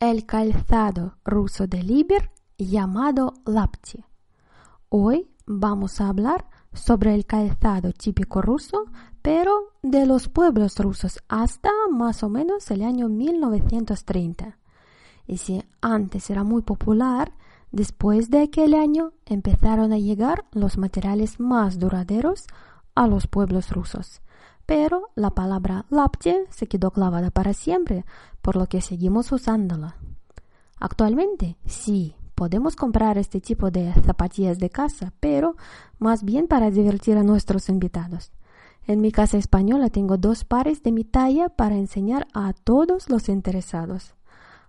El calzado ruso de Liber llamado lapti. Hoy vamos a hablar sobre el calzado típico ruso, pero de los pueblos rusos hasta más o menos el año 1930. Y si antes era muy popular, después de aquel año empezaron a llegar los materiales más duraderos a los pueblos rusos. Pero la palabra lapte se quedó clavada para siempre, por lo que seguimos usándola. Actualmente, sí, podemos comprar este tipo de zapatillas de casa, pero más bien para divertir a nuestros invitados. En mi casa española tengo dos pares de mi talla para enseñar a todos los interesados.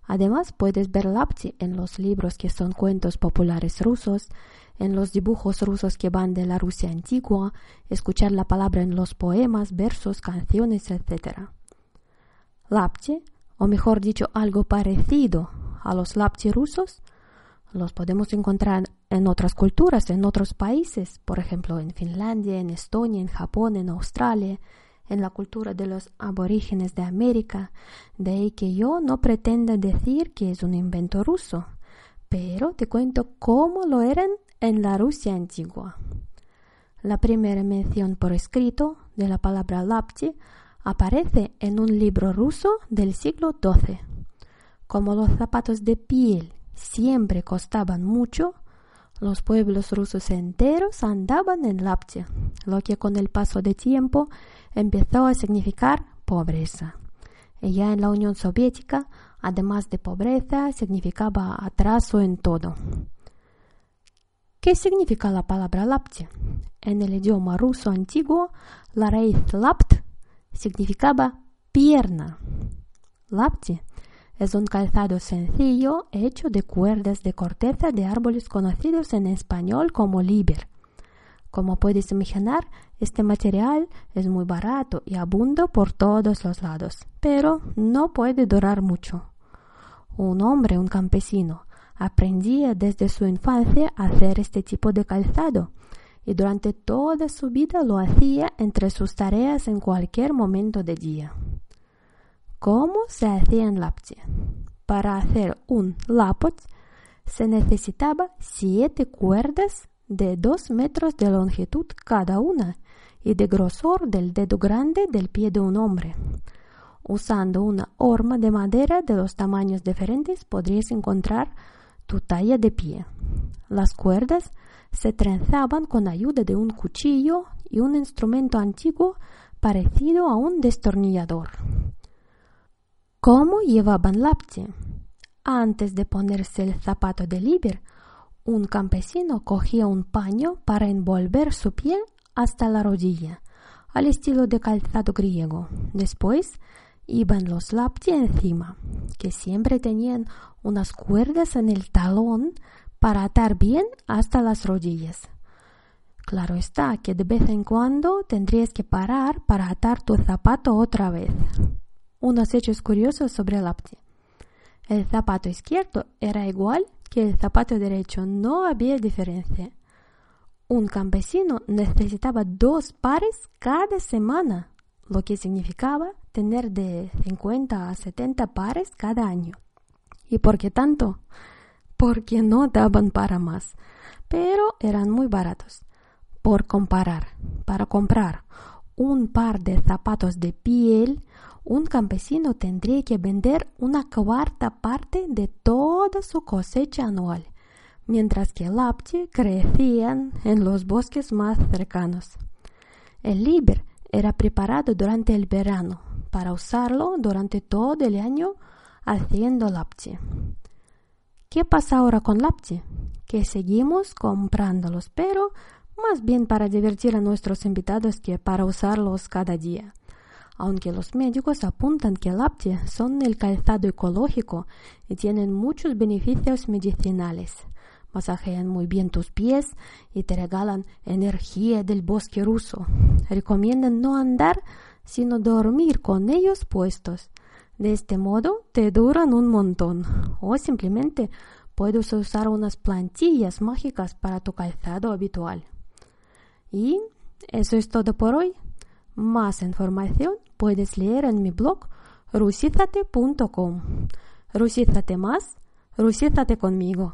Además, puedes ver Lapti en los libros que son cuentos populares rusos, en los dibujos rusos que van de la Rusia antigua, escuchar la palabra en los poemas, versos, canciones, etc. Lapti, o mejor dicho, algo parecido a los lapti rusos, los podemos encontrar en otras culturas, en otros países, por ejemplo en Finlandia, en Estonia, en Japón, en Australia, en la cultura de los aborígenes de América, de ahí que yo no pretenda decir que es un invento ruso, pero te cuento cómo lo eran en la Rusia antigua. La primera mención por escrito de la palabra lapti aparece en un libro ruso del siglo XII. Como los zapatos de piel siempre costaban mucho, los pueblos rusos enteros andaban en lapti, lo que con el paso de tiempo empezó a significar pobreza. Y ya en la Unión Soviética, además de pobreza, significaba atraso en todo. ¿Qué significa la palabra lapti? En el idioma ruso antiguo, la raíz lapt significaba pierna. Lapti es un calzado sencillo hecho de cuerdas de corteza de árboles conocidos en español como liber. Como puedes imaginar, este material es muy barato y abunda por todos los lados, pero no puede durar mucho. Un hombre, un campesino, aprendía desde su infancia a hacer este tipo de calzado y durante toda su vida lo hacía entre sus tareas en cualquier momento del día. ¿Cómo se hacía en lapti? Para hacer un lapot se necesitaba siete cuerdas de dos metros de longitud cada una y de grosor del dedo grande del pie de un hombre. Usando una horma de madera de los tamaños diferentes podrías encontrar tu talla de pie. Las cuerdas se trenzaban con ayuda de un cuchillo y un instrumento antiguo parecido a un destornillador. ¿Cómo llevaban lapti? Antes de ponerse el zapato de liber, un campesino cogía un paño para envolver su piel hasta la rodilla, al estilo de calzado griego. Después iban los lapti encima, que siempre tenían unas cuerdas en el talón para atar bien hasta las rodillas. Claro está que de vez en cuando tendrías que parar para atar tu zapato otra vez unos hechos curiosos sobre el apti. El zapato izquierdo era igual que el zapato derecho, no había diferencia. Un campesino necesitaba dos pares cada semana, lo que significaba tener de 50 a 70 pares cada año. ¿Y por qué tanto? Porque no daban para más, pero eran muy baratos. Por comparar, para comprar un par de zapatos de piel, un campesino tendría que vender una cuarta parte de toda su cosecha anual, mientras que el crecían en los bosques más cercanos. El liber era preparado durante el verano para usarlo durante todo el año haciendo lapti. ¿Qué pasa ahora con lapti? Que seguimos comprándolos, pero más bien para divertir a nuestros invitados que para usarlos cada día. Aunque los médicos apuntan que Lapti son el calzado ecológico y tienen muchos beneficios medicinales. Masajean muy bien tus pies y te regalan energía del bosque ruso. Recomiendan no andar, sino dormir con ellos puestos. De este modo te duran un montón. O simplemente puedes usar unas plantillas mágicas para tu calzado habitual. Y eso es todo por hoy. Más información puedes leer en mi blog rusizate.com. Rusízate más, rusízate conmigo.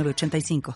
85